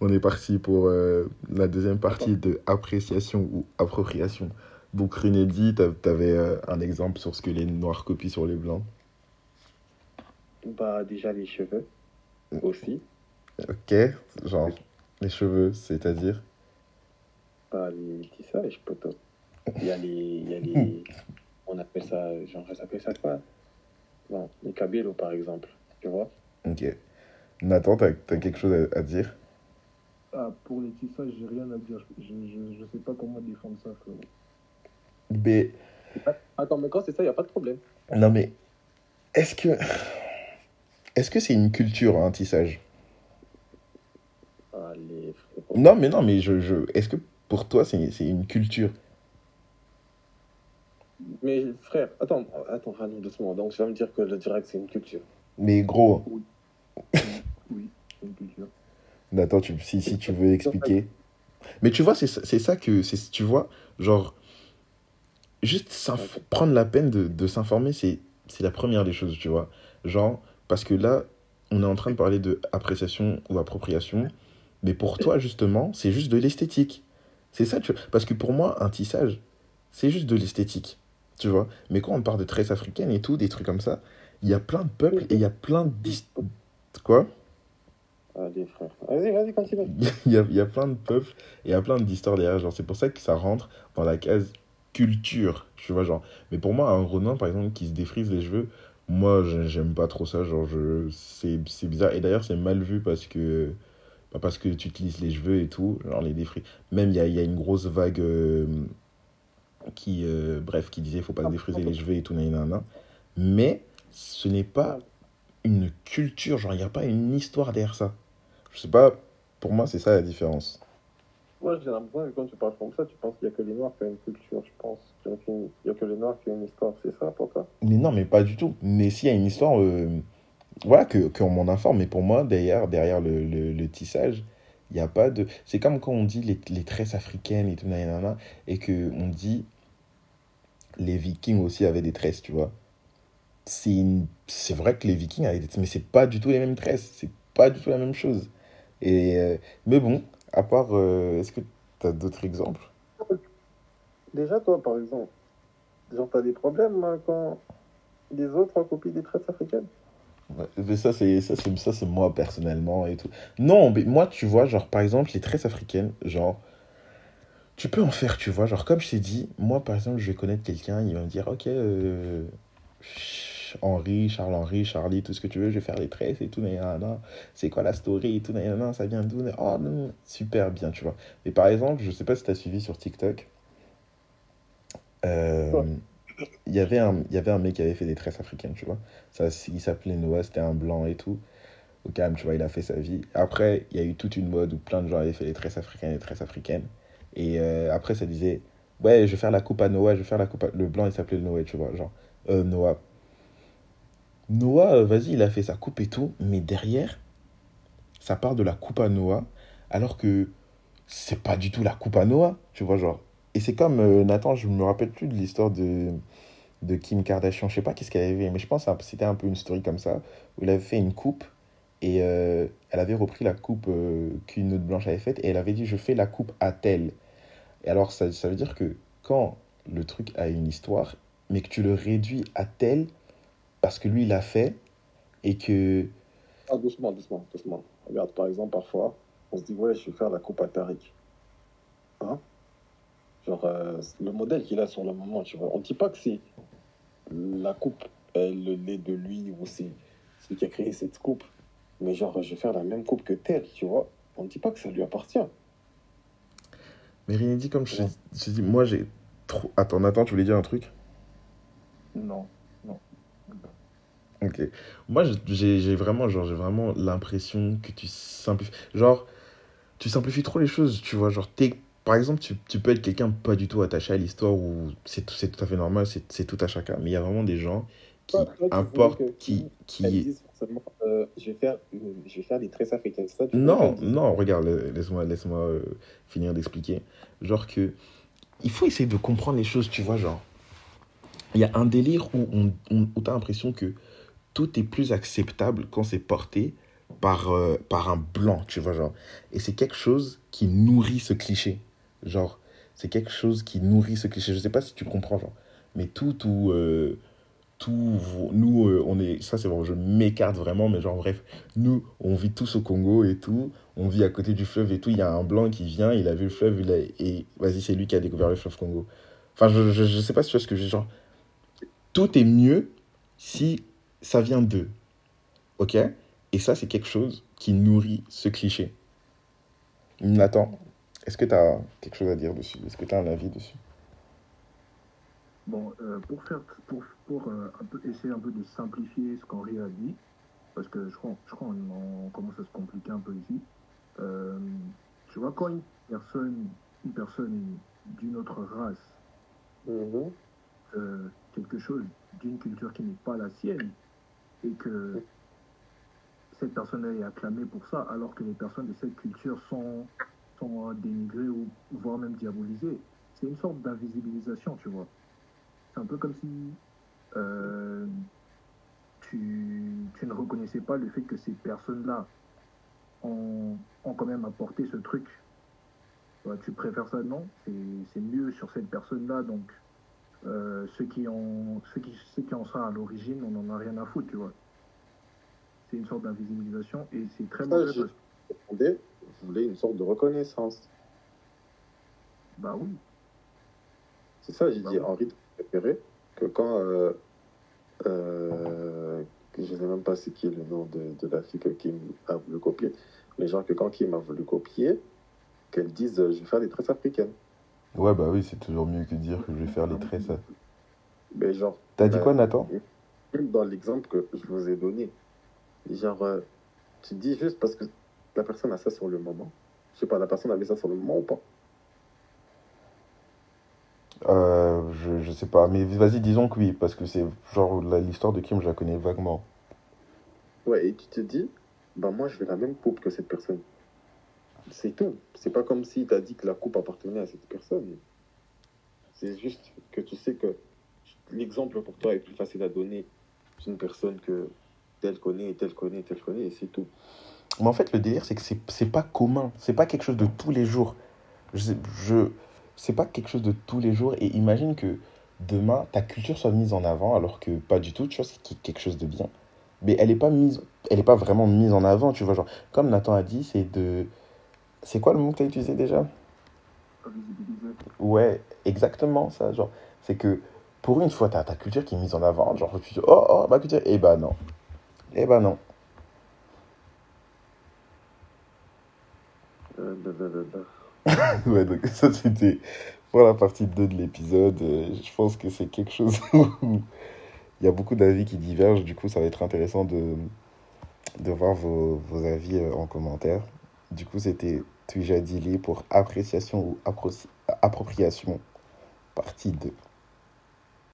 on est parti pour euh, la deuxième partie de appréciation ou appropriation. Donc, Renedy, tu avais un exemple sur ce que les noirs copient sur les blancs? Bah, déjà les cheveux aussi. Ok, genre les cheveux, c'est-à-dire? Bah, les tissages, poteau. Il y a les. Il y a les on appelle ça. Genre, ça s'appelle ça quoi? Bon, les cabellos, par exemple. Tu vois? Ok. Nathan, t'as as quelque chose à, à dire? Ah, Pour les tissages, j'ai rien à dire. Je, je, je sais pas comment défendre ça, frérot. Mais. Attends, mais quand c'est ça, il n'y a pas de problème. Non, mais. Est-ce que. Est-ce que c'est une culture, un tissage? Allez, Non, mais non, mais je. je... Est-ce que pour toi, c'est une culture? Mais frère, attends, attends, Rani, doucement. Donc, tu vas me dire que le direct, c'est une culture. Mais gros. Oui, oui c'est une culture. Attends, tu, si, si tu veux expliquer. Mais tu vois, c'est ça que. Tu vois, genre. Juste prendre la peine de, de s'informer, c'est la première des choses, tu vois. Genre, parce que là, on est en train de parler de appréciation ou appropriation. Mais pour toi, justement, c'est juste de l'esthétique. C'est ça, tu vois. Parce que pour moi, un tissage, c'est juste de l'esthétique. Tu vois. Mais quand on parle de tresses africaines et tout, des trucs comme ça, il y a plein de peuples et il y a plein de. Quoi? Allez, frère. Vas-y, vas-y, continue. Il y, a, il y a plein de peuples et il y a plein d'histoires derrière. Genre, c'est pour ça que ça rentre dans la case culture. Tu vois, genre. Mais pour moi, un Ronin, par exemple, qui se défrise les cheveux, moi, j'aime pas trop ça. Genre, je... c'est bizarre. Et d'ailleurs, c'est mal vu parce que. Bah, parce que tu utilises les cheveux et tout. Genre, les défris. Même, il y a, y a, une grosse vague euh, qui. Euh, bref, qui disait faut pas se défriser les cheveux et tout. Nanana. Mais ce n'est pas une culture. Genre, il n'y a pas une histoire derrière ça. Je sais pas. Pour moi, c'est ça la différence. Moi, j'ai l'impression que quand tu parles comme ça, tu penses qu'il n'y a que les Noirs qui ont une culture, je pense. Il n'y a que les Noirs qui ont une histoire, c'est ça pour toi? Mais non, mais pas du tout. Mais s'il y a une histoire, euh, voilà, qu'on que m'en informe. Mais pour moi, derrière, derrière le, le, le tissage, il n'y a pas de. C'est comme quand on dit les, les tresses africaines et tout, nanana, et qu'on dit les Vikings aussi avaient des tresses, tu vois. C'est une... vrai que les Vikings avaient des tresses, mais c'est pas du tout les mêmes tresses. C'est pas du tout la même chose. Et, euh, mais bon, à part, euh, est-ce que tu as d'autres exemples? Déjà, toi, par exemple, genre, tu as des problèmes hein, quand les autres copient des tresses africaines? Ouais, mais ça, c'est ça, c'est ça, c'est moi personnellement et tout. Non, mais moi, tu vois, genre, par exemple, les tresses africaines, genre, tu peux en faire, tu vois. Genre, comme je t'ai dit, moi, par exemple, je vais connaître quelqu'un, il va me dire, ok, euh, Henri, Charles-Henri, Charlie, tout ce que tu veux, je vais faire les tresses et tout, c'est quoi la story et tout, ça vient d'où Oh non, super bien, tu vois. Mais par exemple, je sais pas si tu as suivi sur TikTok, euh, il y avait un il y avait un mec qui avait fait des tresses africaines, tu vois. Ça, il s'appelait Noah, c'était un blanc et tout. Au calme, tu vois, il a fait sa vie. Après, il y a eu toute une mode où plein de gens avaient fait des tresses africaines, des tresses africaines. Et euh, après, ça disait, ouais, je vais faire la coupe à Noah, je vais faire la coupe à... Le blanc, il s'appelait Noah, tu vois, genre, euh, Noah. Noah, euh, vas-y, il a fait sa coupe et tout, mais derrière, ça part de la coupe à Noah, alors que c'est pas du tout la coupe à Noah, tu vois, genre. Et c'est comme, euh, Nathan, je me rappelle plus de l'histoire de, de Kim Kardashian, je sais pas qu'est-ce qu'elle avait, mais je pense que c'était un peu une story comme ça, où elle avait fait une coupe, et euh, elle avait repris la coupe qu'une autre blanche avait faite, et elle avait dit, je fais la coupe à telle. Et alors, ça, ça veut dire que quand le truc a une histoire, mais que tu le réduis à tel parce que lui, il l'a fait et que. Ah, doucement, doucement, doucement. Regarde, par exemple, parfois, on se dit, ouais, je vais faire la coupe à Tariq. Hein? Genre, euh, le modèle qu'il a sur le moment, tu vois. On ne dit pas que c'est la coupe, elle, le lait de lui ou c'est celui qui a créé cette coupe. Mais genre, je vais faire la même coupe que tel, tu vois. On ne dit pas que ça lui appartient. Mais rien dit comme je te dis, moi j'ai trop. Attends, Nathan, tu voulais dire un truc? Non. Ok. Moi, j'ai vraiment, genre, j'ai vraiment l'impression que tu simplifies. Genre, tu simplifies trop les choses, tu vois. Genre, es, par exemple, tu, tu peux être quelqu'un pas du tout attaché à l'histoire ou c'est tout, tout à fait normal, c'est tout à chacun. Mais il y a vraiment des gens qui importent, qui. qui... Euh, je, vais faire, je vais faire des tresses africaines. Ça, non, non, regarde, laisse-moi laisse euh, finir d'expliquer. Genre que. Il faut essayer de comprendre les choses, tu vois. Genre, il y a un délire où, on, où tu as l'impression que tout est plus acceptable quand c'est porté par, euh, par un blanc, tu vois, genre. Et c'est quelque chose qui nourrit ce cliché. Genre, c'est quelque chose qui nourrit ce cliché. Je sais pas si tu comprends, genre. Mais tout, tout, euh, tout, nous, euh, on est, ça c'est bon, je m'écarte vraiment, mais genre, bref, nous, on vit tous au Congo et tout, on vit à côté du fleuve et tout, il y a un blanc qui vient, il a vu le fleuve, il a, et vas-y, c'est lui qui a découvert le fleuve Congo. Enfin, je, je, sais pas si tu vois ce que je genre, tout est mieux si ça vient d'eux. Ok? Et ça, c'est quelque chose qui nourrit ce cliché. Nathan, est-ce que tu as quelque chose à dire dessus? Est-ce que tu as un avis dessus? Bon, euh, pour faire, pour, pour euh, un peu, essayer un peu de simplifier ce qu'Henri a dit, parce que je crois, je crois qu'on on commence à se compliquer un peu ici. Euh, tu vois, quand une personne, une personne d'une autre race, Mhm. euh, quelque chose d'une culture qui n'est pas la sienne, et que cette personne est acclamée pour ça, alors que les personnes de cette culture sont, sont euh, dénigrées ou voire même diabolisées, c'est une sorte d'invisibilisation, tu vois. C'est un peu comme si euh, tu, ne reconnaissais pas le fait que ces personnes-là ont, quand même apporté ce truc. Tu préfères ça? Non, c'est mieux sur cette personne-là, donc euh, ceux, qui ont, ceux, qui, ceux qui en sont à l'origine, on n'en a rien à foutre, tu vois. C'est une sorte d'invisibilisation et c'est très Ça, mauvais. j'ai- parce- Vous voulez, une sorte de reconnaissance. Bah oui, C'est ça, j'ai Bah dit, oui. Henri préféré que quand. Euh, euh, que je ne sais même pas c'est qui est le nom de, de la fille que Kim a voulu copier. Mais genre que quand Kim a voulu copier, qu'elle dise je vais faire des tresses africaines. Ouais, bah oui, c'est toujours mieux que de dire que je vais faire les traits, ça. Mais genre, T'as dit Euh, quoi, Nathan dans l'exemple que je vous ai donné, genre, euh, tu dis juste parce que la personne a ça sur le moment. Je sais pas, la personne avait ça sur le moment ou pas. euh, je, je sais pas, mais vas-y, disons que oui, parce que c'est genre l'histoire de Kim, je la connais vaguement. Ouais, et tu te dis, bah moi je veux la même coupe que cette personne. C'est tout. C'est pas comme si tu as dit que la coupe appartenait à cette personne. C'est juste que tu sais que l'exemple pour toi est plus facile à donner d'une personne que telle connaît, telle connaît, telle connaît, et c'est tout. Mais en fait, le délire, c'est que c'est pas commun, c'est pas quelque chose de tous les jours. Je, je, c'est pas quelque chose de tous les jours, et imagine que demain, ta culture soit mise en avant, alors que pas du tout, tu vois, c'est quelque chose de bien. Mais elle est pas mise, elle est pas vraiment mise en avant, tu vois, genre, comme Nathan a dit, c'est de... C'est quoi le mot que tu as utilisé déjà? Ouais, exactement ça. Genre, c'est que pour une fois, t'as ta culture qui est mise en avant. Genre, tu dis, oh, oh, ma culture. Eh ben non. Eh ben non. Euh, blablabla. Ouais, donc ça, c'était pour la partie 2 de l'épisode. Euh, Je pense que c'est quelque chose où il y a beaucoup d'avis qui divergent. Du coup, ça va être intéressant de, de voir vos, vos avis euh, en commentaire. Du coup, c'était Tuija Dili pour appréciation ou appro- appropriation, partie 2.